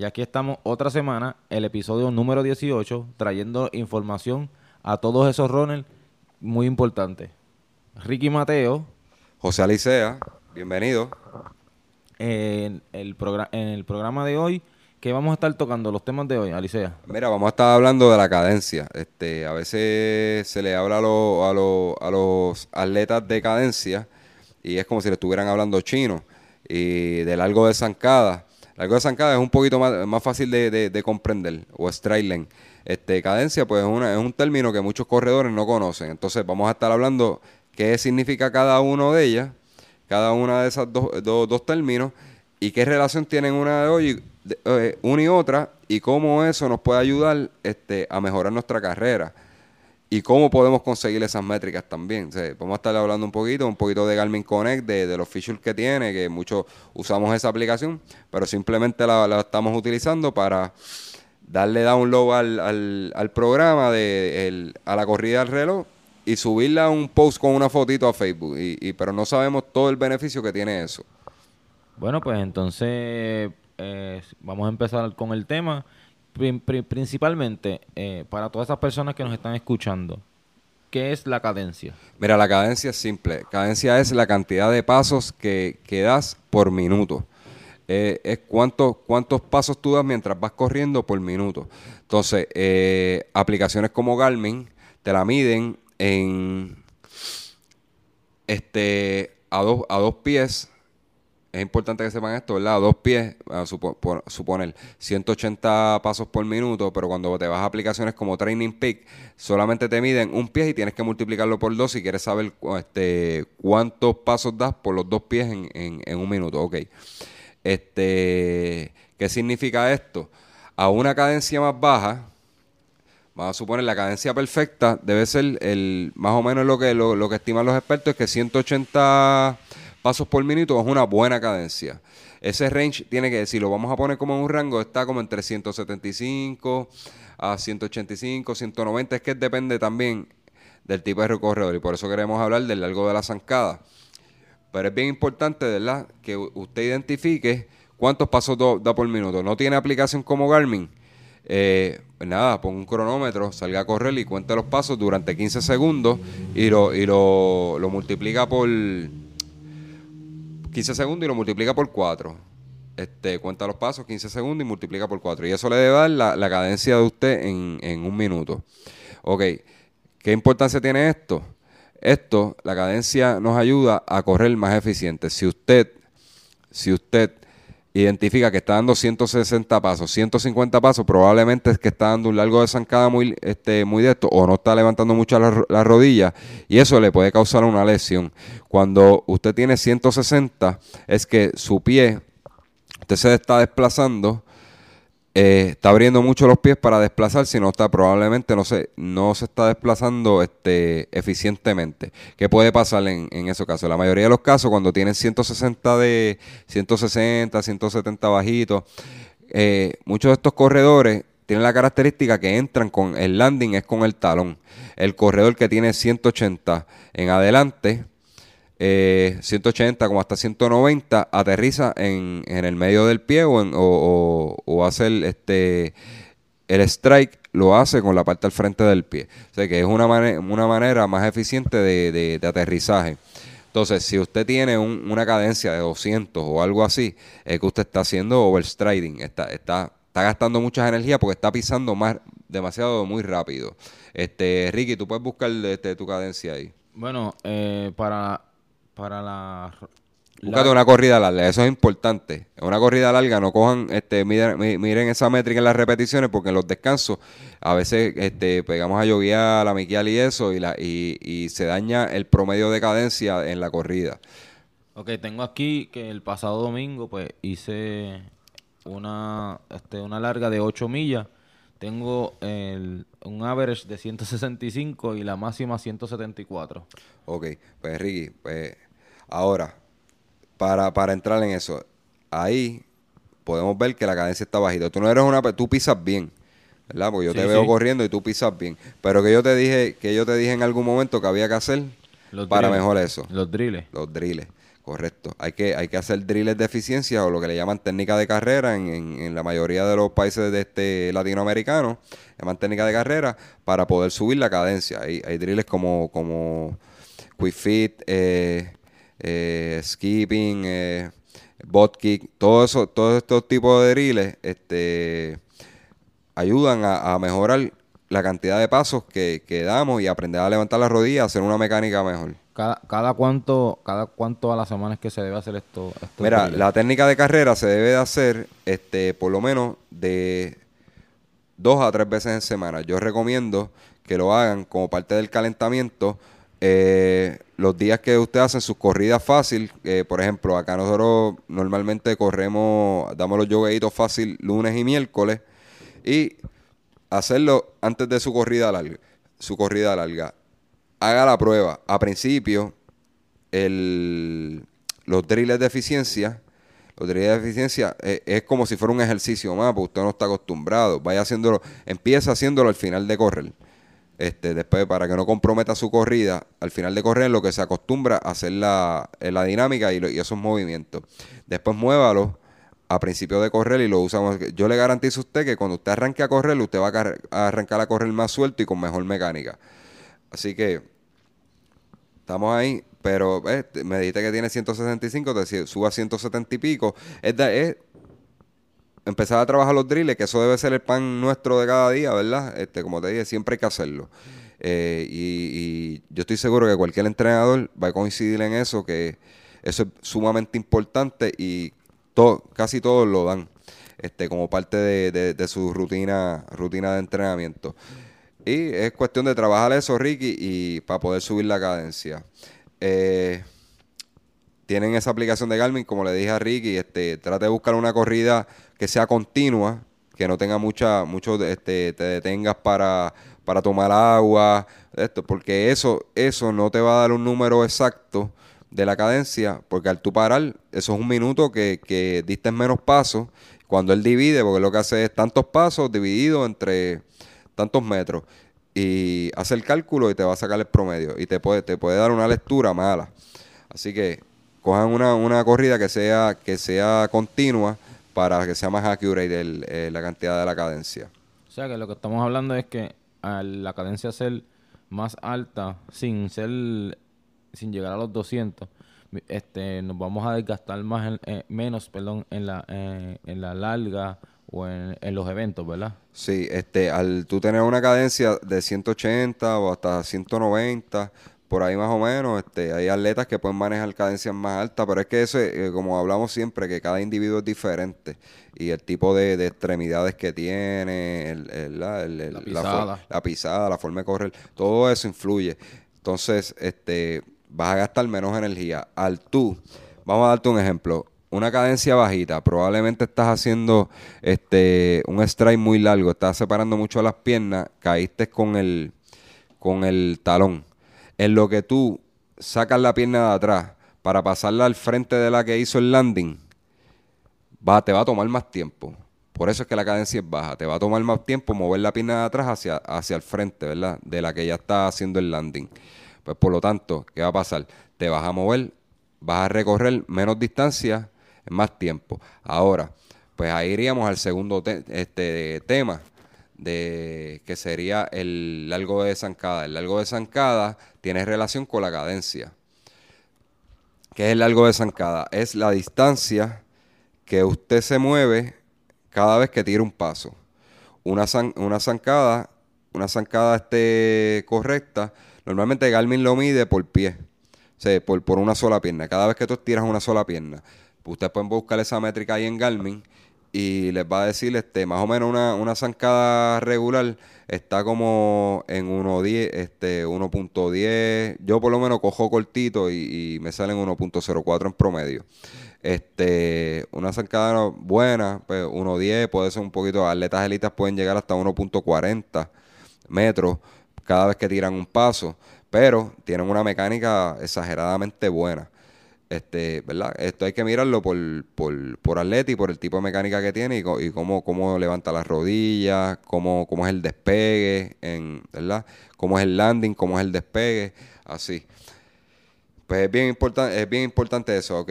Y aquí estamos otra semana, el episodio número 18, trayendo información a todos esos runners muy importantes. Ricky Mateo, José Alicea, bienvenido. en el, en el programa de hoy, que vamos a estar tocando los temas de hoy, Alicea. Mira, vamos a estar hablando de la cadencia. Este, a veces se le habla a, los- a los- a los atletas de cadencia y es como si le estuvieran hablando chino. Y de largo de zancada. Largo de zancada es un poquito más, fácil de, de- de comprender, o straight line. Este, cadencia, pues es, un término que muchos corredores no conocen. Entonces vamos a estar hablando qué significa cada uno de ellas, cada una de esas dos, términos, y qué relación tienen una de hoy, eh, una y otra, y cómo eso nos puede ayudar este, a mejorar nuestra carrera. Y cómo podemos conseguir esas métricas también. Vamos a estar hablando un poquito, un poquito de Garmin Connect, de, de los features que tiene, que muchos usamos esa aplicación, pero simplemente la, estamos utilizando para darle download al, al, al programa, de, a la corrida del reloj, y subirla a un post con una fotito a Facebook. Y, y- pero no sabemos todo el beneficio que tiene eso. Bueno, pues entonces eh, vamos a empezar con el tema. Pri- pri- principalmente, eh, para todas esas personas que nos están escuchando, ¿qué es la cadencia? Mira, la cadencia es simple. Cadencia es la cantidad de pasos que, que das por minuto. Eh, es cuántos cuántos pasos tú das mientras vas corriendo por minuto. Entonces, eh, aplicaciones como Garmin te la miden en este a dos, a dos pies. Es importante que sepan esto, ¿verdad? Dos pies, a suponer 180 pasos por minuto, pero cuando te vas a aplicaciones como Training Peak, solamente te miden un pie y tienes que multiplicarlo por dos si quieres saber este, cuántos pasos das por los dos pies en, en- en un minuto. Ok. Este, ¿Qué significa esto? A una cadencia más baja, Vamos a suponer la cadencia perfecta debe ser el más o menos lo que lo, lo que estiman los expertos es que 180 pasos por minuto es una buena cadencia. Ese range tiene que, si lo vamos a poner como en un rango, está como entre 175 a 185, 190, es que depende también del tipo de recorredor y por eso queremos hablar del largo de la zancada. Pero es bien importante, ¿verdad? Que usted identifique cuántos pasos da por minuto. No tiene aplicación como Garmin. Eh, pues nada, ponga un cronómetro, salga a correr y cuente los pasos durante 15 segundos y lo, y lo, lo multiplica por 15 segundos y lo multiplica por 4. Este, cuenta los pasos, 15 segundos y multiplica por 4. Y eso le debe dar la, la cadencia de usted en, en un minuto. Ok, ¿qué importancia tiene esto? Esto, la cadencia nos ayuda a correr más eficiente. Si usted, si usted identifica que está dando 160 pasos, 150 pasos, probablemente es que está dando un largo de zancada muy, este, muy de esto, o no está levantando mucho la, ro- la rodilla, y eso le puede causar una lesión. Cuando usted tiene 160, es que su pie, usted se está desplazando, eh, está abriendo mucho los pies para desplazarse y no está, probablemente no se, no se está desplazando este, eficientemente. ¿Qué puede pasar en, en esos casos? La mayoría de los casos, cuando tienen 160 de 160, 170 bajitos, eh, muchos de estos corredores tienen la característica que entran con el landing es con el talón. El corredor que tiene 180 en adelante, eh, 180 como hasta 190 aterriza en, en el medio del pie o, en- o, hace el, este, el strike lo hace con la parte al frente del pie. O sea que es una, una manera más eficiente de, de- aterrizaje. Entonces, si usted tiene un- una cadencia de 200 o algo así, es que usted está haciendo overstriding, está, está, está gastando muchas energías porque está pisando más demasiado muy rápido. Este, Ricky, tú puedes buscar este, tu cadencia ahí. Bueno, eh, para, para la... Búscate la- una corrida larga, eso es importante. Una corrida larga, no cojan, este, miren, mi- miren esa métrica en las repeticiones, porque en los descansos a veces este, pegamos a lloviar, a miquial y eso, y, la, y, y se daña el promedio de cadencia en la corrida. Ok, tengo aquí que el pasado domingo pues hice una, este, una larga de 8 millas. Tengo el, un average de 165 y la máxima 174. Ok, pues Ricky, pues ahora, para, para entrar en eso, ahí podemos ver que la cadencia está bajita. Tú no eres una, tú pisas bien, ¿verdad? Porque yo Sí, te veo sí. corriendo y tú pisas bien. Pero que yo te dije, que yo te dije en algún momento que había que hacer Los para drills. mejor eso. Los drills. Los drills, correcto. Hay que, hay que hacer drills de eficiencia o lo que le llaman técnica de carrera en, en- la mayoría de los países de este latinoamericanos. Llaman técnica de carrera para poder subir la cadencia. Hay, hay drills como, como quick fit, eh, eh, skipping, eh, bot kick, todo eso, todos estos tipos de drills, este ayudan a, a mejorar la cantidad de pasos que, que damos y aprender a levantar las rodillas, hacer una mecánica mejor. Cada, cada cuánto, cada cuánto a la semana es que se debe hacer esto. Mira, la técnica de carrera se debe de hacer este, por lo menos de dos a tres veces en semana. Yo recomiendo que lo hagan como parte del calentamiento. eh, los días que ustedes hacen sus corridas fácil, eh, por ejemplo, acá nosotros normalmente corremos, damos los yogueitos fácil lunes y miércoles y hacerlo antes de su corrida larga. Su corrida larga. Haga la prueba. A principio, el, los drills de eficiencia, los drills de eficiencia eh, es como si fuera un ejercicio más, porque usted no está acostumbrado. Vaya haciéndolo, empieza haciéndolo al final de correr. Este, después, para que no comprometa su corrida, al final de correr, lo que se acostumbra a hacer la, la dinámica y, esos movimientos. Después muévalo a principio de correr y lo usamos. Yo le garantizo a usted que cuando usted arranque a correr, usted va a, a arrancar a correr más suelto y con mejor mecánica. Así que Estamos ahí, pero eh, me dijiste que tiene 165, te suba a 170 y pico. Es, da- es empezar a trabajar los drills, que eso debe ser el pan nuestro de cada día, ¿verdad? Este, como te dije, siempre hay que hacerlo. Eh, y, y yo estoy seguro que cualquier entrenador va a coincidir en eso, que eso es sumamente importante y to- casi todos lo dan este, como parte de, de- de su rutina, rutina de entrenamiento. Y es cuestión de trabajar eso, Ricky, y para poder subir la cadencia. Eh, tienen esa aplicación de Garmin, como le dije a Ricky, este, trate de buscar una corrida que sea continua, que no tenga mucha, mucho, este, te detengas para, para tomar agua, esto, porque eso, eso no te va a dar un número exacto de la cadencia, porque al tú parar, eso es un minuto que, que diste menos pasos, cuando él divide, porque lo que hace es tantos pasos dividido entre tantos metros, y hace el cálculo y te va a sacar el promedio, y te puede, te puede dar una lectura mala. Así que cojan una, una corrida que sea, que sea continua para que sea más accurate eh, la cantidad de la cadencia. O sea que lo que estamos hablando es que al la cadencia ser más alta, sin ser, sin llegar a los 200, mi- este, nos vamos a desgastar más en- eh, menos, perdón, en la, eh, en la larga o en, en los eventos, ¿verdad? Sí, este, al tú tener una cadencia de 180 o hasta 190, por ahí más o menos, este, hay atletas que pueden manejar cadencias más altas, pero es que eso, eh, como hablamos siempre, que cada individuo es diferente y el tipo de, de extremidades que tiene, el, el- la, el- el- La pisada. la pisada, la forma de correr, todo eso influye. Entonces, este, vas a gastar menos energía. Al tú, vamos a darte un ejemplo. Una cadencia bajita, probablemente estás haciendo este un strike muy largo, estás separando mucho las piernas, caíste con el con el talón. En lo que tú sacas la pierna de atrás para pasarla al frente de la que hizo el landing, va, te va a tomar más tiempo. Por eso es que la cadencia es baja. Te va a tomar más tiempo mover la pierna de atrás hacia, hacia el frente, ¿verdad? De la que ya está haciendo el landing. Pues por lo tanto, ¿qué va a pasar? Te vas a mover, vas a recorrer menos distancia más tiempo. Ahora, pues ahí iríamos al segundo te- este, tema, de que sería el largo de zancada. El largo de zancada tiene relación con la cadencia. ¿Qué es el largo de zancada? Es la distancia que usted se mueve cada vez que tira un paso. Una, una zancada, una zancada este, correcta, normalmente Garmin lo mide por pie, o sea, por, por una sola pierna. Cada vez que tú tiras una sola pierna, ustedes pueden buscar esa métrica ahí en Garmin y les va a decir este más o menos una, una zancada regular está como en 1.10, este 1.10. Yo por lo menos cojo cortito y, me salen 1.04 en promedio. Este, una zancada buena, pues 1.10, puede ser un poquito, atletas élitas pueden llegar hasta 1.40 metros cada vez que tiran un paso, pero tienen una mecánica exageradamente buena. Este, ¿verdad? Esto hay que mirarlo por, por, por atleta y por el tipo de mecánica que tiene y, cómo, cómo levanta las rodillas, cómo, cómo es el despegue, en, ¿verdad? Cómo es el landing, cómo es el despegue, así. Pues es bien, importante es bien importante eso, ok.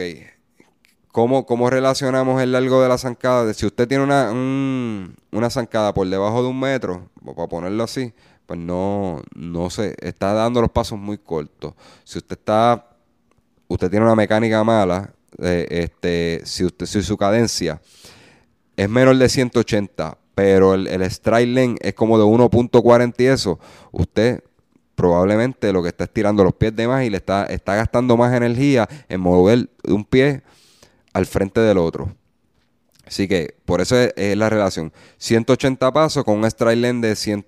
¿Cómo, ¿Cómo relacionamos el largo de la zancada? Si usted tiene una, una zancada por debajo de un metro, para ponerlo así, pues no, no se está dando los pasos muy cortos. Si usted está usted tiene una mecánica mala, eh, este, si, usted, su cadencia es menor de 180, pero el, el strike length es como de 1.40 y eso, usted probablemente lo que está estirando los pies de más y le está, está gastando más energía en mover un pie al frente del otro. Así que por eso es, la relación. 180 pasos con un strike length de 100,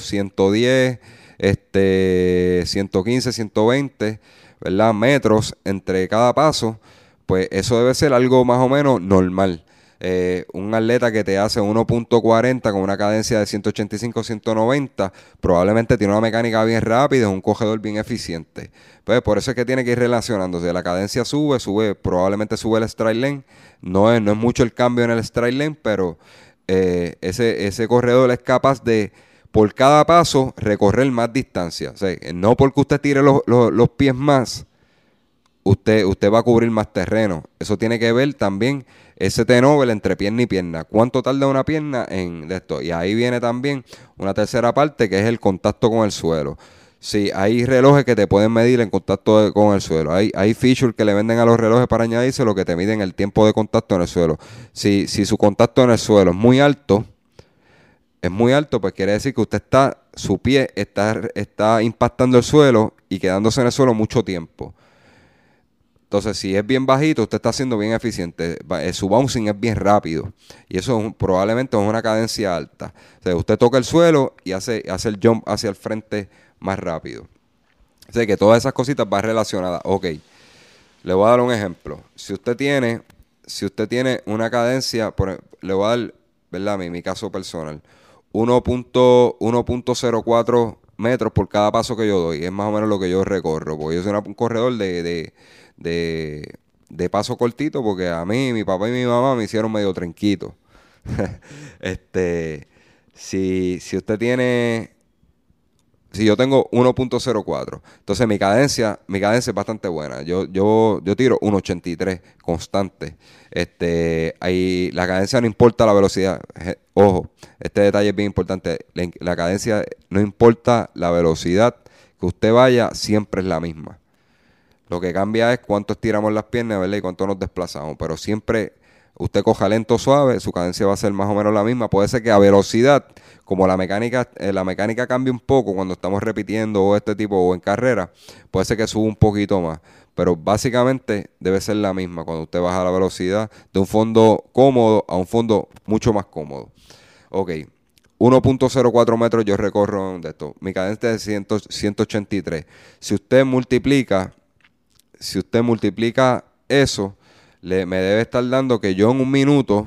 110, este, 115, 120 ¿verdad? metros entre cada paso, pues eso debe ser algo más o menos normal. Eh, un atleta que te hace 1.40 con una cadencia de 185-190, probablemente tiene una mecánica bien rápida, es un cogedor bien eficiente. Pues por eso es que tiene que ir relacionándose. La cadencia sube, sube, probablemente sube el strike length. No es, no es mucho el cambio en el strike length, pero eh, ese, ese corredor es capaz de por cada paso recorrer más distancia. O no porque usted tire los, pies más, usted, usted va a cubrir más terreno. Eso tiene que ver también ese tenovel entre pierna y pierna. ¿Cuánto tarda una pierna en esto? Y ahí viene también una tercera parte que es el contacto con el suelo. Sí, hay relojes que te pueden medir en contacto con el suelo. Hay, hay features que le venden a los relojes para añadirse lo que te miden el tiempo de contacto en el suelo. Si, si su contacto en el suelo es muy alto, es muy alto, pues quiere decir que usted está, su pie está, está impactando el suelo y quedándose en el suelo mucho tiempo. Entonces, si es bien bajito, usted está siendo bien eficiente. Eh, su bouncing es bien rápido. Y eso probablemente es una cadencia alta. O sea, usted toca el suelo y hace, hace el jump hacia el frente más rápido. O sea, que todas esas cositas van relacionadas. Ok, le voy a dar un ejemplo. Si usted tiene, si usted tiene una cadencia, por, le voy a dar, ¿verdad? Mi, mi caso personal. 1.04 metros por cada paso que yo doy. Es más o menos lo que yo recorro. Porque yo soy un corredor de, de, paso cortito porque a mí, mi papá y mi mamá me hicieron medio trenquito. este, si, si usted tiene si yo tengo 1.04, entonces mi cadencia, mi cadencia es bastante buena. Yo, yo, yo tiro 1.83 constante. Este, ahí, la cadencia no importa la velocidad. Ojo, este detalle es bien importante. La, cadencia no importa la velocidad que usted vaya, siempre es la misma. Lo que cambia es cuánto estiramos las piernas, ¿verdad? Y cuánto nos desplazamos. Pero siempre usted coja lento suave, su cadencia va a ser más o menos la misma. Puede ser que a velocidad, como la mecánica, eh, la mecánica cambia un poco cuando estamos repitiendo o este tipo o en carrera, puede ser que suba un poquito más. Pero básicamente debe ser la misma cuando usted baja la velocidad de un fondo cómodo a un fondo mucho más cómodo. Ok, 1.04 metros yo recorro de esto. Mi cadencia es de 183. Si usted multiplica, si usted multiplica eso le, me debe estar dando que yo en un minuto,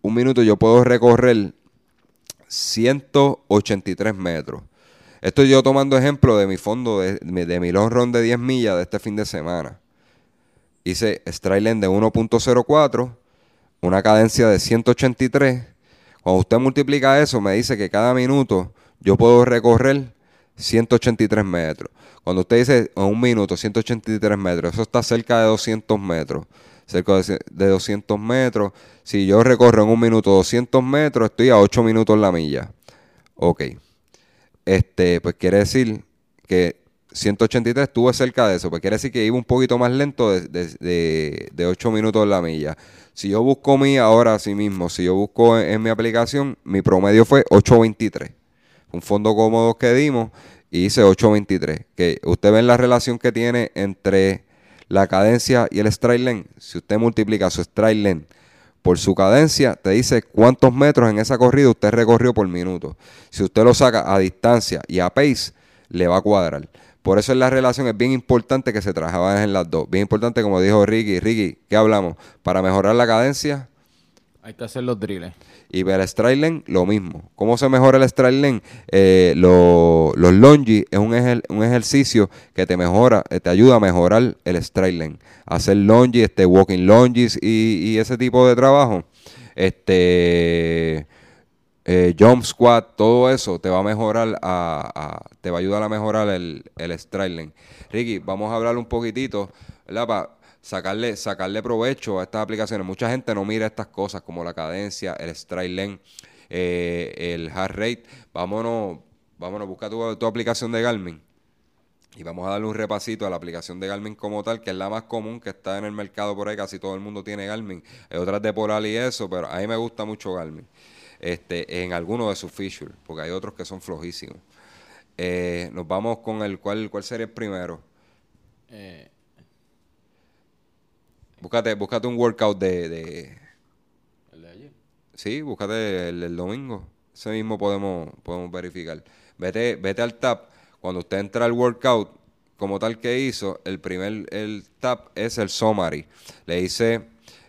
un minuto yo puedo recorrer 183 metros. Estoy yo tomando ejemplo de mi fondo, de, de mi long run de 10 millas de este fin de semana. Hice strike length de 1.04, una cadencia de 183. Cuando usted multiplica eso, me dice que cada minuto yo puedo recorrer 183 metros. Cuando usted dice en un minuto 183 metros, eso está cerca de 200 metros. Cerca de 200 metros. Si yo recorro en un minuto 200 metros, estoy a 8 minutos la milla. Ok. Este, pues quiere decir que 183 estuve cerca de eso. Pues quiere decir que iba un poquito más lento de, de, 8 minutos la milla. Si yo busco mi ahora sí mismo, si yo busco en, mi aplicación, mi promedio fue 823. Un fondo cómodo que dimos y hice 8.23. Que usted ve la relación que tiene entre la cadencia y el strike length. Si usted multiplica su strike length por su cadencia, te dice cuántos metros en esa corrida usted recorrió por minuto. Si usted lo saca a distancia y a pace, le va a cuadrar. Por eso en la relación es bien importante que se trabajen en las dos. Bien importante, como dijo Ricky. Ricky, ¿qué hablamos? Para mejorar la cadencia. Hay que hacer los drills. Y ver el strike lane, lo mismo. ¿Cómo se mejora el strike lane? Eh, los longi es un, un, ejercicio que te mejora, eh, te ayuda a mejorar el strike lane. Hacer longi, este, walking longes y, ese tipo de trabajo. Este eh, jump squat, todo eso te va a mejorar, a, te va a ayudar a mejorar el, el strike Ricky, vamos a hablar un poquitito, ¿verdad? Para sacarle, sacarle provecho a estas aplicaciones. Mucha gente no mira estas cosas como la cadencia, el strike length, eh, el heart rate. Vámonos, vámonos, busca tu, tu aplicación de Garmin. Y vamos a darle un repasito a la aplicación de Garmin como tal, que es la más común que está en el mercado por ahí. Casi todo el mundo tiene Garmin. Hay otras de Poral y eso, pero a mí me gusta mucho Garmin este, en alguno de sus features, porque hay otros que son flojísimos. Eh, nos vamos con el cuál, cuál sería el primero. Eh. Búscate, búscate un workout de, de, ¿El de ayer? Sí, búscate el del domingo. Ese mismo podemos, podemos verificar. Vete, vete al tab. Cuando usted entra al workout, como tal que hizo, el primer el tab es el summary. Le dice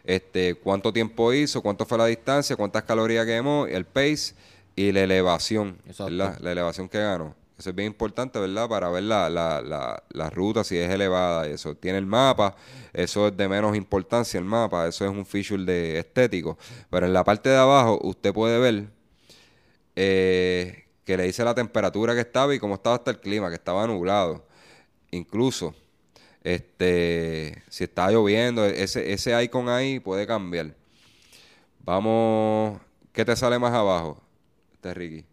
este, cuánto tiempo hizo, cuánto fue la distancia, cuántas calorías quemó, el pace y la elevación, La elevación que ganó. Eso es bien importante, ¿verdad? Para ver la, la, la, ruta, si es elevada y eso. Tiene el mapa, eso es de menos importancia el mapa, eso es un feature de estético. Pero en la parte de abajo usted puede ver eh, que le dice la temperatura que estaba y cómo estaba hasta el clima, que estaba nublado. Incluso este, si está lloviendo, ese, ese icon ahí puede cambiar. Vamos, ¿qué te sale más abajo, este Ricky?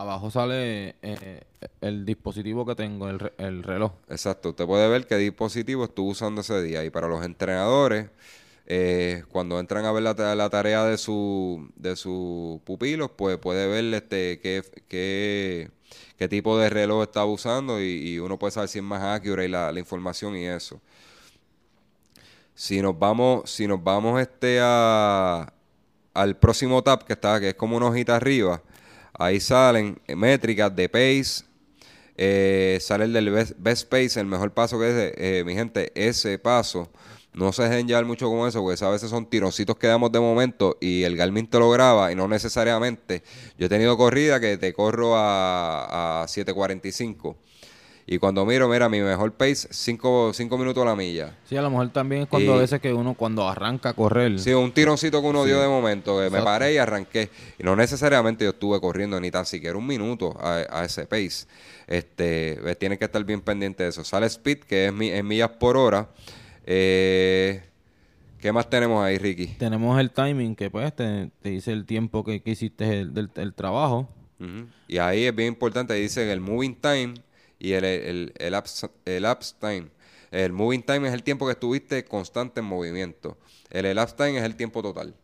Abajo sale eh, el dispositivo que tengo, el, el, reloj. Exacto, usted puede ver qué dispositivo estuvo usando ese día. Y para los entrenadores, eh, cuando entran a ver la, la, tarea de su de sus pupilos, pues puede ver este qué, qué qué tipo de reloj está usando y, uno puede saber si es más accurate la, la información y eso. Si nos vamos, si nos vamos este a, al próximo tab que está, que es como una hojita arriba, ahí salen métricas de pace, eh, sale el del best, pace, el mejor paso que es, eh, mi gente, ese paso no se dejen llevar mucho con eso, porque a veces son tirocitos que damos de momento y el Garmin te lo graba y no necesariamente. Yo he tenido corrida que te corro a, a 7.45 y cuando miro, mira, mi mejor pace, 5 minutos a la milla. Sí, a lo mejor también es cuando a veces que uno cuando arranca a correr. Sí, un tironcito que uno dio de momento, que me paré y arranqué. Y no necesariamente yo estuve corriendo ni tan siquiera un minuto a, ese pace. Este, tiene que estar bien pendiente de eso. Sale speed, que es en millas por hora. Eh, ¿Qué más tenemos ahí, Ricky? Tenemos el timing, que pues te, dice el tiempo que, hiciste el, del, trabajo. Y ahí es bien importante, dice el moving time y el, el, el, elapse, time. El moving time es el tiempo que estuviste constante en movimiento. El elapse time es el tiempo total.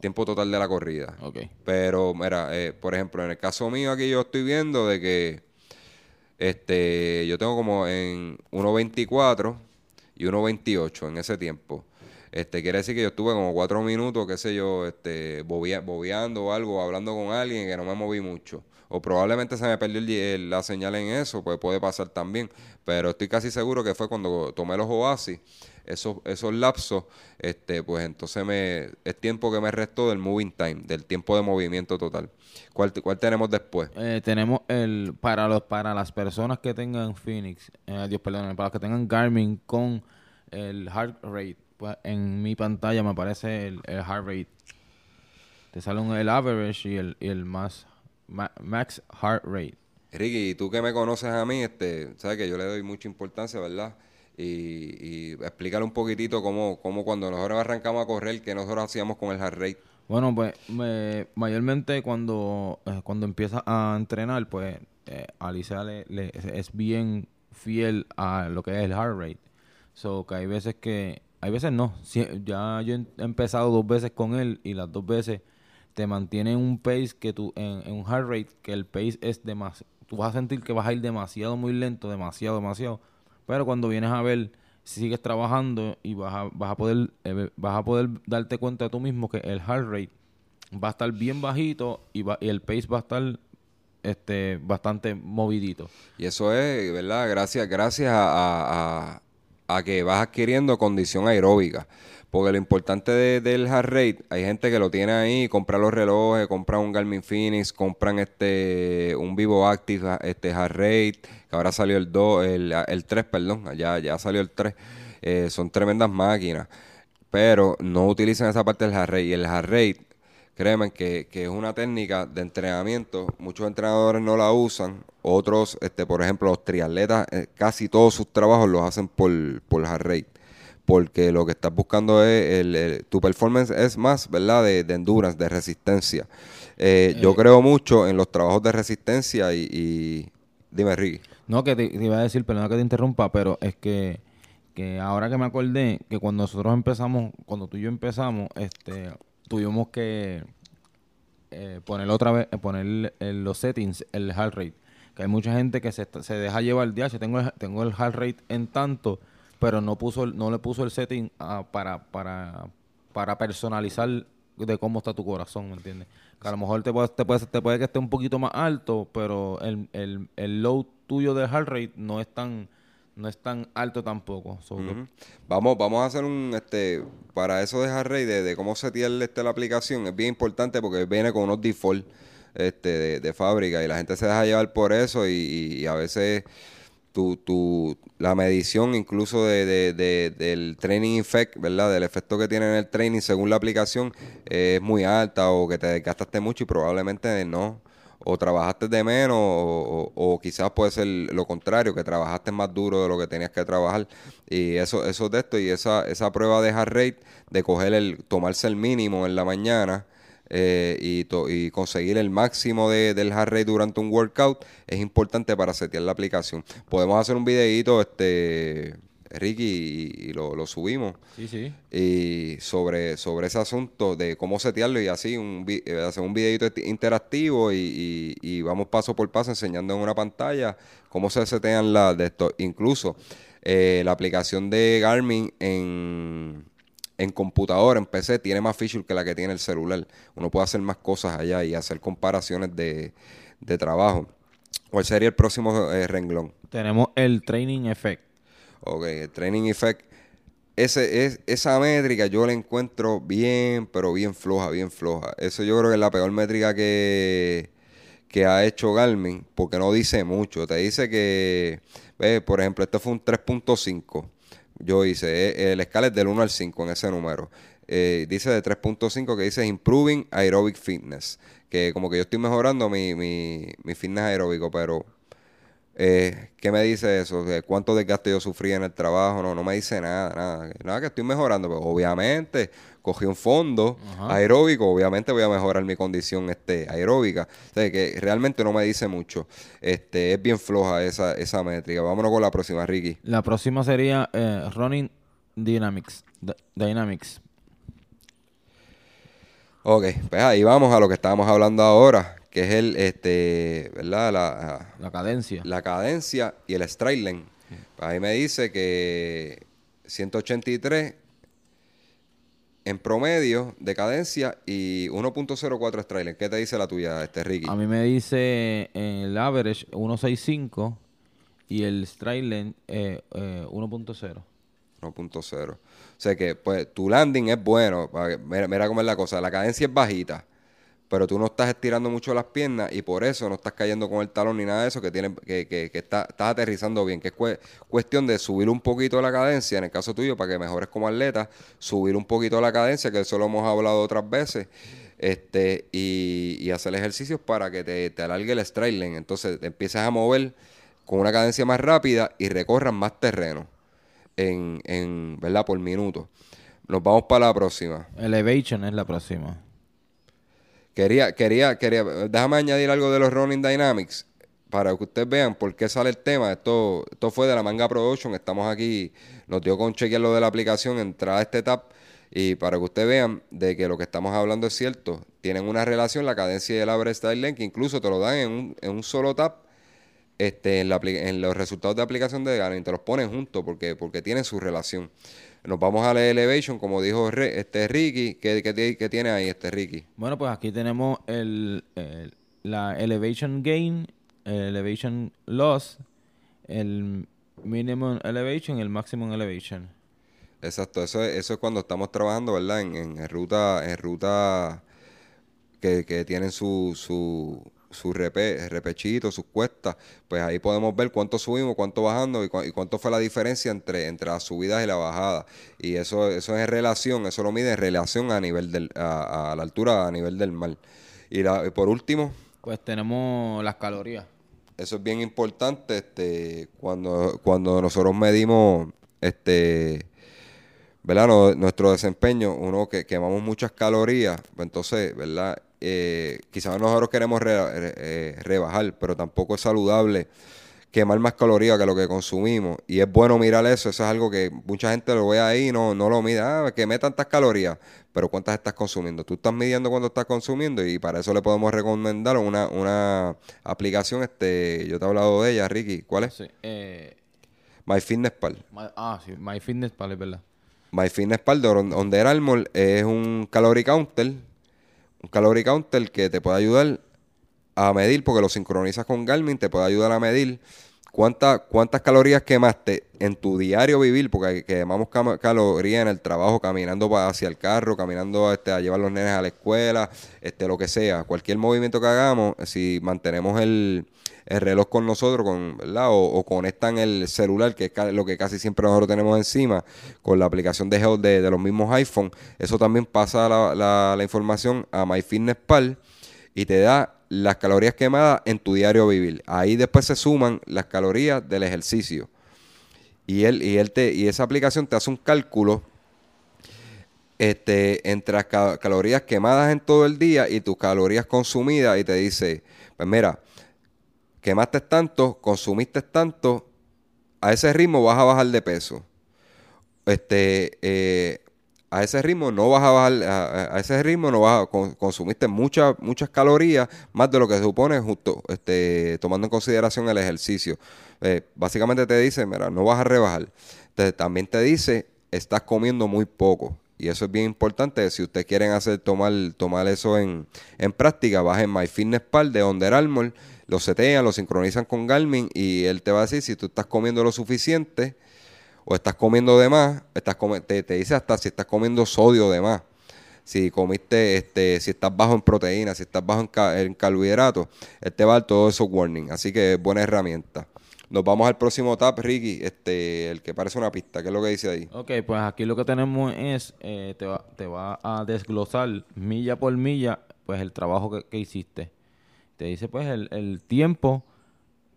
Tiempo total de la corrida. Okay. Pero, mira, eh, por ejemplo, en el caso mío aquí yo estoy viendo de que este yo tengo como en 1.24 y 1.28 en ese tiempo. Este, quiere decir que yo estuve como cuatro minutos, qué sé yo, este, bobeando o algo, hablando con alguien que no me moví mucho. O probablemente se me perdió la señal en eso, pues puede pasar también. Pero estoy casi seguro que fue cuando tomé los oasis, esos, esos lapsos, este, pues entonces me, es tiempo que me restó del moving time, del tiempo de movimiento total. ¿Cuál, cuál tenemos después? Eh, tenemos el para los para las personas que tengan Phoenix, eh, Dios perdón, para los que tengan Garmin con el heart rate, pues en mi pantalla me aparece el, heart rate. Te sale un, el average y el, y el más max heart rate. Ricky, tú que me conoces a mí, este, sabes que yo le doy mucha importancia, ¿verdad? Y, y explícale un poquitito cómo, cómo cuando nosotros arrancamos a correr, que nosotros hacíamos con el heart rate. Bueno, pues me, mayormente cuando, eh, cuando empieza a entrenar, pues eh, Alicia le, es bien fiel a lo que es el heart rate. So que hay veces que, hay veces no. ya yo he empezado dos veces con él y las dos veces te mantiene un pace que tú, en, un heart rate, que el pace es demasiado, tú vas a sentir que vas a ir demasiado muy lento, demasiado, demasiado. Pero cuando vienes a ver sigues trabajando y vas a, vas a poder eh, vas a poder darte cuenta tú mismo que el heart rate va a estar bien bajito y, va, y el pace va a estar este bastante movidito. Y eso es, ¿verdad? Gracias, gracias a, a que vas adquiriendo condición aeróbica. Porque lo importante de- del heart rate, hay gente que lo tiene ahí, compra los relojes, compra un Garmin Phoenix, compran este un Vivo Active este heart rate, que ahora salió el 2, el, el 3, perdón, ya, ya salió el 3. Eh, son tremendas máquinas. Pero no utilizan esa parte del heart rate. Y el heart rate, créeme que, que es una técnica de entrenamiento. Muchos entrenadores no la usan. Otros, este, por ejemplo, los triatletas, eh, casi todos sus trabajos los hacen por, por heart rate porque lo que estás buscando es el, el- tu performance es más, ¿verdad? De, de endurance, de resistencia. Eh, yo creo mucho en los trabajos de resistencia y, y- dime, Ricky. No, que te, te iba a decir, perdona que te interrumpa, pero es que, que ahora que me acordé que cuando nosotros empezamos, cuando tú y yo empezamos, este, tuvimos que eh, poner otra vez, eh, poner en los settings el heart rate. Que hay mucha gente que se, se deja llevar el DH, tengo el, tengo el heart rate en tanto, pero no puso no le puso el setting ah, para, para, para personalizar de cómo está tu corazón, ¿me entiendes? Que a lo mejor te puede, te puede, te puede que esté un poquito más alto, pero el, el, el low tuyo del heart rate no es tan, no es tan alto tampoco. Vamos, vamos a hacer un, este, para eso de rate, de, de cómo setear este, la aplicación, es bien importante porque viene con unos default este, de, fábrica y la gente se deja llevar por eso y, y a veces tu, tu, la medición incluso de, de- de- del training effect, ¿verdad? Del efecto que tiene en el training según la aplicación es muy alta o que te desgastaste mucho y probablemente no. O trabajaste de menos o, o- o quizás puede ser lo contrario, que trabajaste más duro de lo que tenías que trabajar. Y eso, eso de esto y esa, esa prueba de heart rate, de coger el, tomarse el mínimo en la mañana eh, y, conseguir el máximo de- del heart rate durante un workout es importante para setear la aplicación. Podemos hacer un videíto, este, Ricky, y, y lo, lo subimos. sí, sí. Y sobre, sobre ese asunto de cómo setearlo y así, un, eh, hacer un videito interactivo y, y- y vamos paso por paso enseñando en una pantalla cómo se setean las de esto. Incluso eh, la aplicación de Garmin en, en computadora, en PC, tiene más features que la que tiene el celular. Uno puede hacer más cosas allá y hacer comparaciones de, de trabajo. ¿Cuál sería el próximo eh, renglón? Tenemos el training effect. Ok, el training effect. Ese, es, esa métrica yo la encuentro bien, pero bien floja, bien floja. Eso yo creo que es la peor métrica que, que ha hecho Garmin, porque no dice mucho. Te dice que, ve, por ejemplo, este fue un 3.5. Yo hice, eh, el escala es del 1 al 5 en ese número. Eh, dice de 3.5 que dice Improving Aerobic Fitness. Que como que yo estoy mejorando mi, mi, mi fitness aeróbico, pero eh, ¿Qué me dice eso? ¿De ¿Cuánto desgaste yo sufrí en el trabajo? No, no me dice nada, nada. Nada que estoy mejorando. Pero obviamente, cogí un fondo Ajá. aeróbico, obviamente voy a mejorar mi condición este, aeróbica. O sea, que realmente no me dice mucho. Este, es bien floja esa, esa métrica. Vámonos con la próxima, Ricky. La próxima sería eh, Running Dynamics. D- Dynamics. Ok, pues ahí vamos a lo que estábamos hablando ahora, que es el, este, ¿verdad? La, La cadencia. la cadencia y el stride length. Ahí me dice que 183 en promedio de cadencia y 1.04 stride length. ¿Qué te dice la tuya, este Ricky? A mí me dice el average 165 y el stride length eh, eh, 1.0. 1.0. O sea que, pues, tu landing es bueno. mira cómo es la cosa. La cadencia es bajita, pero tú no estás estirando mucho las piernas y por eso no estás cayendo con el talón ni nada de eso, que, tiene, que, que, que está- estás aterrizando bien. Que es cue- cuestión de subir un poquito la cadencia, en el caso tuyo, para que mejores como atleta, subir un poquito la cadencia, que eso lo hemos hablado otras veces. Este, y, hacer ejercicios para que te, te alargue el stride length. Entonces te empiezas a mover con una cadencia más rápida y recorras más terreno en, en ¿verdad? Por minuto. Nos vamos para la próxima. Elevation es la próxima. Quería, quería, quería, déjame añadir algo de los Running Dynamics para que ustedes vean por qué sale el tema. Esto, esto fue de la Manga Production. Estamos aquí, nos dio con chequear lo de la aplicación, entrar a este tab y para que ustedes vean de que lo que estamos hablando es cierto. Tienen una relación, la cadencia y el average style que incluso te lo dan en un, en un solo tab este, en, la en los resultados de aplicación de Garmin, te los ponen juntos porque, porque tienen su relación. Nos vamos a la Elevation, como dijo Re- este Ricky, ¿qué, qué, qué tiene ahí este Ricky? Bueno, pues aquí tenemos el, el- la elevation gain, el elevation loss, el minimum elevation y el maximum elevation. Exacto, eso es, eso es cuando estamos trabajando, ¿verdad? En, en- en ruta, en ruta que, que tienen su, su, su repe, repechito, sus cuestas, pues ahí podemos ver cuánto subimos, cuánto bajando y, cuánto fue la diferencia entre, entre las subidas y la bajada. Y eso, eso es en relación, eso lo mide en relación a nivel del, a, a la altura a nivel del mar. Y, la, y por último, Pues tenemos las calorías. eso es bien importante, este, cuando, cuando nosotros medimos, este, ¿verdad? No- nuestro desempeño, uno que quemamos muchas calorías, pues entonces, ¿verdad? Eh, quizás nosotros queremos re- re- eh, rebajar, pero tampoco es saludable quemar más calorías que lo que consumimos. Y es bueno mirar eso, eso es algo que mucha gente lo ve ahí y no, no lo mide. Ah, quemé tantas calorías, pero ¿cuántas estás consumiendo? Tú estás midiendo cuánto estás consumiendo y para eso le podemos recomendar una, una aplicación, este, yo te he hablado de ella, Ricky, ¿cuál es? Sí, eh, MyFitnessPal. my- ah, sí, MyFitnessPal es verdad. MyFitnessPal de Under Armour es un calorie counter, un calorie counter que te puede ayudar a medir, porque lo sincronizas con Garmin, te puede ayudar a medir cuántas cuántas calorías quemaste en tu diario vivir, porque quemamos calorías en el trabajo, caminando hacia el carro, caminando este, a llevar los nenes a la escuela, este, lo que sea, cualquier movimiento que hagamos, si mantenemos el, el reloj con nosotros, con, ¿verdad? O, o conectan el celular, que es lo que casi siempre nosotros tenemos encima, con la aplicación de de, de los mismos iPhone, eso también pasa la, la- la información a MyFitnessPal y te da las calorías quemadas en tu diario vivir. Ahí después se suman las calorías del ejercicio. Y él, y él te, y esa aplicación te hace un cálculo este, entre las ca- calorías quemadas en todo el día y tus calorías consumidas y te dice, pues mira, quemaste tanto, consumiste tanto, a ese ritmo vas a bajar de peso. Este, eh, a ese ritmo no vas a bajar, a, ese ritmo no vas a, con- consumiste muchas, muchas calorías, más de lo que se supone justo, este, tomando en consideración el ejercicio. Eh, básicamente te dice, mira, no vas a rebajar. Entonces, también te dice, estás comiendo muy poco. Y eso es bien importante. Si ustedes quieren hacer, tomar, tomar eso en, en práctica, bajen MyFitnessPal de Under Armour, lo setean, lo sincronizan con Garmin y él te va a decir si tú estás comiendo lo suficiente o estás comiendo de más, estás come- te, dice hasta si estás comiendo sodio de más. Si comiste, este, si estás bajo en proteínas, si estás bajo en, ca- carbohidratos, él te va a dar todos esos warnings. Así que es buena herramienta. Nos vamos al próximo tab, Ricky, este, el que parece una pista. ¿Qué es lo que dice ahí? Ok, pues aquí lo que tenemos es, eh, te, va, te va a desglosar milla por milla, pues el trabajo que, que hiciste. Te dice pues el, el tiempo,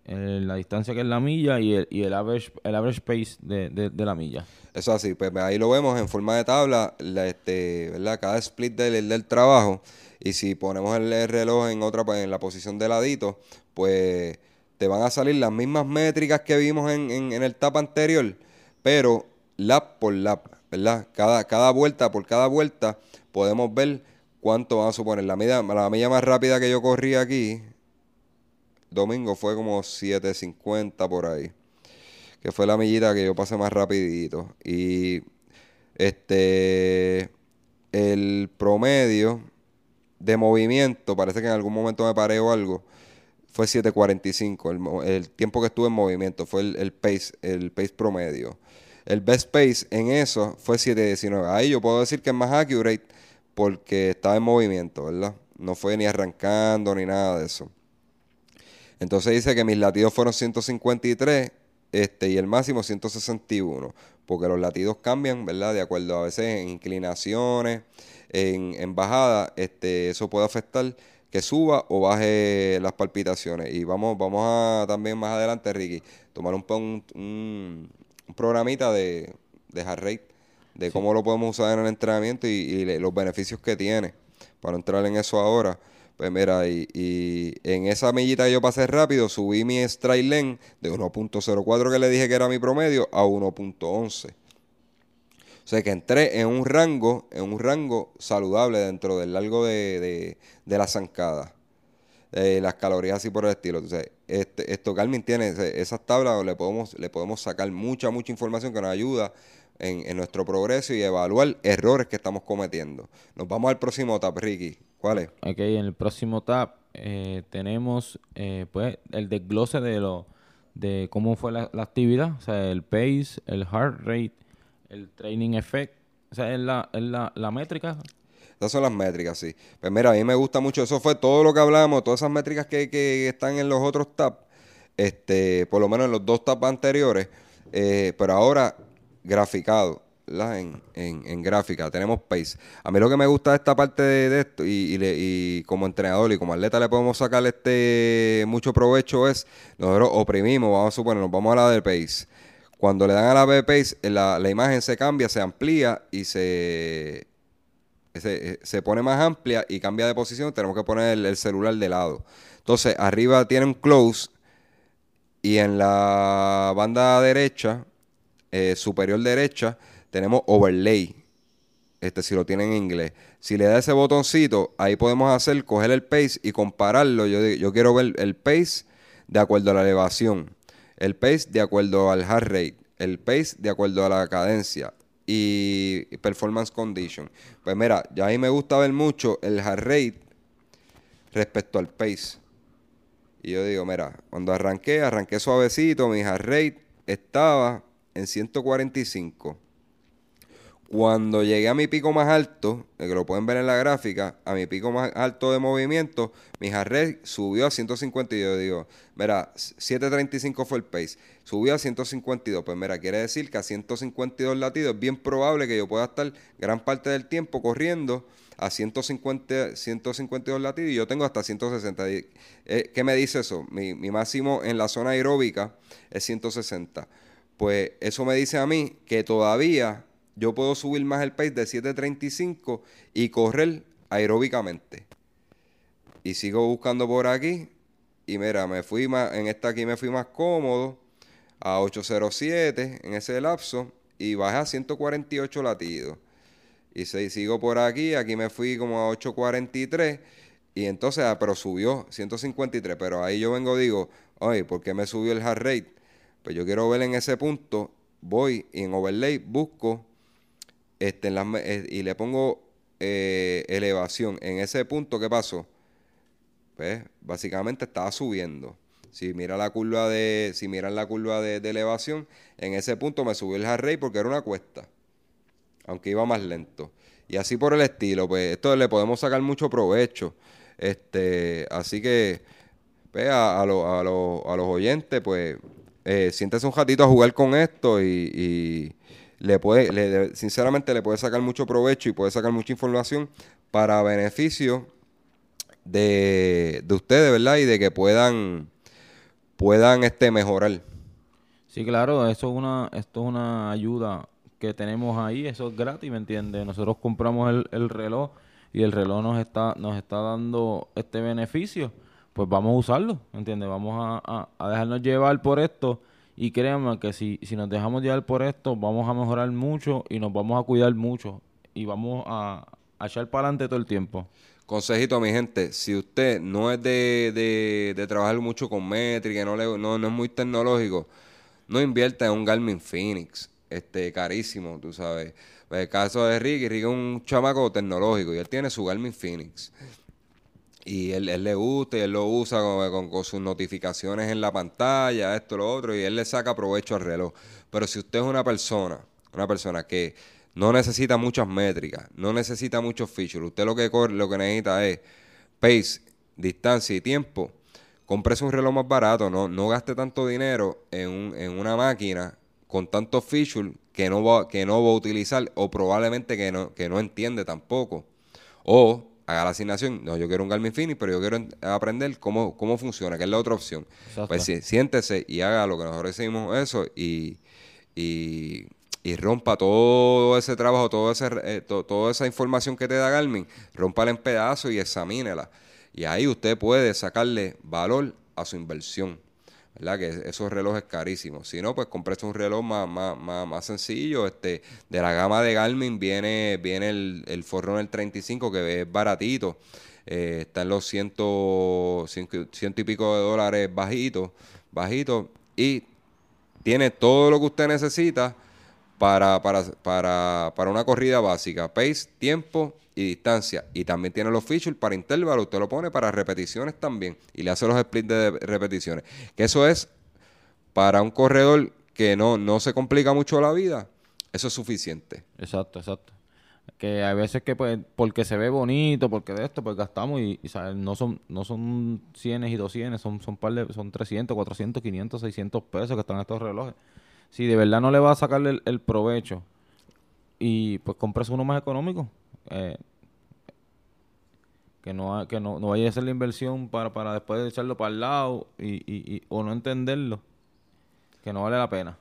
eh, la distancia que es la milla y el, y el average, el average pace de, de- de la milla. Eso así, pues ahí lo vemos en forma de tabla, la, este, ¿verdad? Cada split del, del trabajo. Y si ponemos el, el reloj en otra, pues, en la posición de ladito, pues te van a salir las mismas métricas que vimos en, en- en el tab anterior, pero lap por lap, ¿verdad? Cada, cada vuelta por cada vuelta podemos ver cuánto van a suponer. La milla, la milla más rápida que yo corrí aquí, domingo, fue como 7.50 por ahí que fue la millita que yo pasé más rapidito. Y este el promedio de movimiento, parece que en algún momento me paré o algo, fue 7.45. El, el tiempo que estuve en movimiento fue el, el pace, el pace promedio. El best pace en eso fue 7.19. Ahí yo puedo decir que es más accurate porque estaba en movimiento, ¿verdad? No fue ni arrancando ni nada de eso. Entonces dice que mis latidos fueron 153 este, y el máximo 161, porque los latidos cambian, ¿verdad? De acuerdo a veces en inclinaciones, en, en bajada, este, eso puede afectar que suba o baje las palpitaciones. Y vamos, vamos a también más adelante, Ricky, tomar un, un, programita de, de heart rate, de cómo lo podemos usar en el entrenamiento y, y le- los beneficios que tiene. Para entrar en eso ahora. Pues mira, y, en esa millita que yo pasé rápido, subí mi stride length de 1.04 que le dije que era mi promedio a 1.11. O sea que entré en un rango, en un rango saludable dentro del largo de, de, la zancada. eh, las calorías así por el estilo. Entonces, este, esto Garmin tiene esas tablas, le podemos, le podemos sacar mucha, mucha información que nos ayuda en, nuestro progreso y evaluar errores que estamos cometiendo. Nos vamos al próximo tab, Ricky. ¿Cuál es? Ok, en el próximo tab eh, tenemos eh, pues el desglose de lo de cómo fue la, actividad, o sea, el pace, el heart rate, el training effect, o sea, es la, es la, la métrica esas son las métricas, sí. Pues mira, a mí me gusta mucho. Eso fue todo lo que hablamos, todas esas métricas que, que están en los otros tabs, este, por lo menos en los dos tabs anteriores, eh, pero ahora graficado. En, en, gráfica, tenemos pace. A mí lo que me gusta de esta parte de, esto, y, y, como entrenador y como atleta le podemos sacar este mucho provecho, es nosotros oprimimos, vamos a suponer, nos vamos a la de pace. Cuando le dan a la de pace, la, la imagen se cambia, se amplía y se eh, se, pone más amplia y cambia de posición, tenemos que poner el, celular de lado. Entonces, arriba tiene un close y en la banda derecha, eh, superior derecha, tenemos overlay. Este, si lo tienen en inglés. Si le da ese botoncito, ahí podemos hacer, coger el pace y compararlo. Yo, yo quiero ver el pace de acuerdo a la elevación, el pace de acuerdo al heart rate, el pace de acuerdo a la cadencia, y performance condition. Pues mira, ya ahí me gusta ver mucho el heart rate respecto al pace. Y yo digo, mira, cuando arranqué, arranqué suavecito, mi heart rate estaba en 145. Cuando llegué a mi pico más alto, que lo pueden ver en la gráfica, a mi pico más alto de movimiento, mi heart subió a 152. Yo digo, mira, 735 fue el pace, subió a 152. Pues mira, quiere decir que a 152 latidos es bien probable que yo pueda estar gran parte del tiempo corriendo a 150, 152 latidos y yo tengo hasta 160. Eh, ¿Qué me dice eso? Mi máximo en la zona aeróbica es 160. Pues eso me dice a mí que todavía yo puedo subir más el pace de 7.35 y correr aeróbicamente. Y sigo buscando por aquí. Y mira, me fui más, en esta aquí me fui más cómodo a 807 en ese lapso y bajé a 148 latidos. Y sigo por aquí, aquí me fui como a 843 y entonces, ah, pero subió 153, pero ahí yo vengo digo, oye, ¿por qué me subió el heart rate? Pues yo quiero ver en ese punto, voy y en overlay busco este, eh, y le pongo eh, elevación. En ese punto, ¿qué pasó? Pues básicamente estaba subiendo. Si mira la curva de, si miran la curva de, elevación, en ese punto me subió el heart porque era una cuesta, aunque iba más lento. Y así por el estilo, pues esto le podemos sacar mucho provecho. Este, así que, pues, a, a, a, los oyentes, pues, eh, siéntese un ratito a jugar con esto y le puede, sinceramente le puede sacar mucho provecho y puede sacar mucha información para beneficio de, de ustedes, ¿verdad? Y de que puedan, puedan este, mejorar. Sí, claro, eso es una, esto es una ayuda que tenemos ahí, eso es gratis, ¿me entiendes? Nosotros compramos el, el reloj y el reloj nos está, nos está dando este beneficio, pues vamos a usarlo, ¿me entiendes? Vamos a, a dejarnos llevar por esto y créanme que si, si nos dejamos llevar por esto, vamos a mejorar mucho y nos vamos a cuidar mucho y vamos a, echar para adelante todo el tiempo. Consejito, mi gente, si usted no es de, de, trabajar mucho con métrica, no, le, no, no es muy tecnológico, no invierta en un Garmin Phoenix, este carísimo, tú sabes. El caso de Ricky, Ricky es un chamaco tecnológico y él tiene su Garmin Phoenix y él, le gusta y él lo usa con, sus notificaciones en la pantalla, esto, lo otro, y él le saca provecho al reloj. Pero si usted es una persona, una persona que no necesita muchas métricas, no necesita muchos features, usted lo que lo que necesita es pace, distancia y tiempo, cómprese un reloj más barato, no, no gaste tanto dinero en, un, en una máquina con tantos features que no va, que no va a utilizar o probablemente que no, que no entiende tampoco. O haga la asignación. No, yo quiero un Garmin Fini, pero yo quiero aprender cómo, cómo funciona, que es la otra opción. Pues sí, siéntese y haga lo que nosotros decimos eso y, y, rompa todo ese trabajo, todo ese, eh, toda esa información que te da Garmin, rompala en pedazos y examínela. Y ahí usted puede sacarle valor a su inversión. ¿Verdad? Que esos relojes carísimos. Si no, pues compres un reloj más, más, más, más, sencillo. Este, de la gama de Garmin viene, viene el, el Forerunner 35, que es baratito. Eh, está en los ciento, ciento, y pico de dólares bajitos, bajito, y tiene todo lo que usted necesita para, para, para, para una corrida básica, pace, tiempo y distancia. Y también tiene los features para intervalo, usted lo pone para repeticiones también y le hace los splits de repeticiones. Que eso es para un corredor que no, no se complica mucho la vida, eso es suficiente. Exacto, exacto. Que hay veces que pues porque se ve bonito, porque de esto, pues gastamos y, no son no son 100 y 200, son son par de, son 300, 400, 500, 600 pesos que están estos relojes. Si de verdad no le va a sacarle el, provecho y pues compres uno más económico, eh, que no que no, no vaya a hacer la inversión para, para después echarlo para el lado y, y, o no entenderlo, que no vale la pena.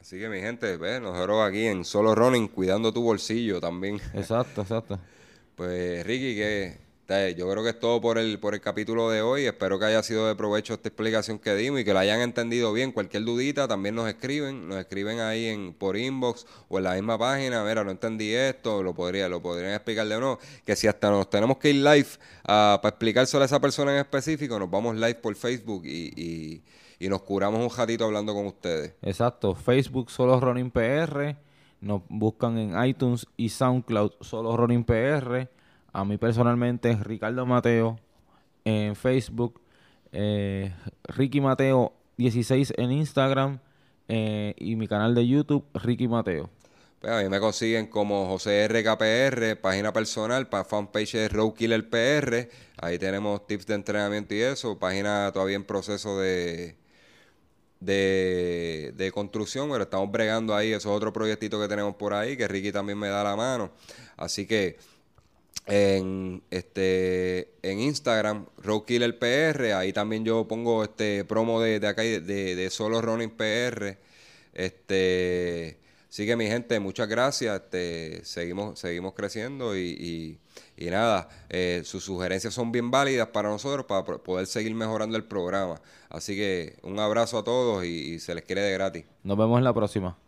Así que mi gente, ve, nosotros aquí en Solo Running cuidando tu bolsillo también. Exacto, exacto. pues Ricky, que yo creo que es todo por el, por el capítulo de hoy. Espero que haya sido de provecho esta explicación que dimos y que lo hayan entendido bien. Cualquier dudita también nos escriben, nos escriben ahí en por inbox o en la misma página. Mira, no entendí esto, lo podría, lo podrían explicar de nuevo. Que si hasta nos tenemos que ir live uh, para explicar a esa persona en específico, nos vamos live por Facebook y y nos curamos un ratito hablando con ustedes. Exacto, Facebook Solo Running PR, nos buscan en iTunes y SoundCloud Solo Running PR. A mí personalmente Ricardo Mateo en Facebook, eh, Ricky Mateo 16 en Instagram eh, y mi canal de YouTube Ricky Mateo. Pues a mí me consiguen como José RKPR, página personal, para fanpage de Roadkiller PR. Ahí tenemos tips de entrenamiento y eso. Página todavía en proceso de, de, de, construcción, pero estamos bregando ahí, eso es otro proyectito que tenemos por ahí, que Ricky también me da la mano. Así que en este en Instagram Roadkiller PR ahí también yo pongo este promo de, de acá de, de, solo running PR este así que mi gente muchas gracias. Este, seguimos seguimos creciendo y, y, nada eh, sus sugerencias son bien válidas para nosotros para poder seguir mejorando el programa. Así que un abrazo a todos y se les quiere de gratis. Nos vemos en la próxima.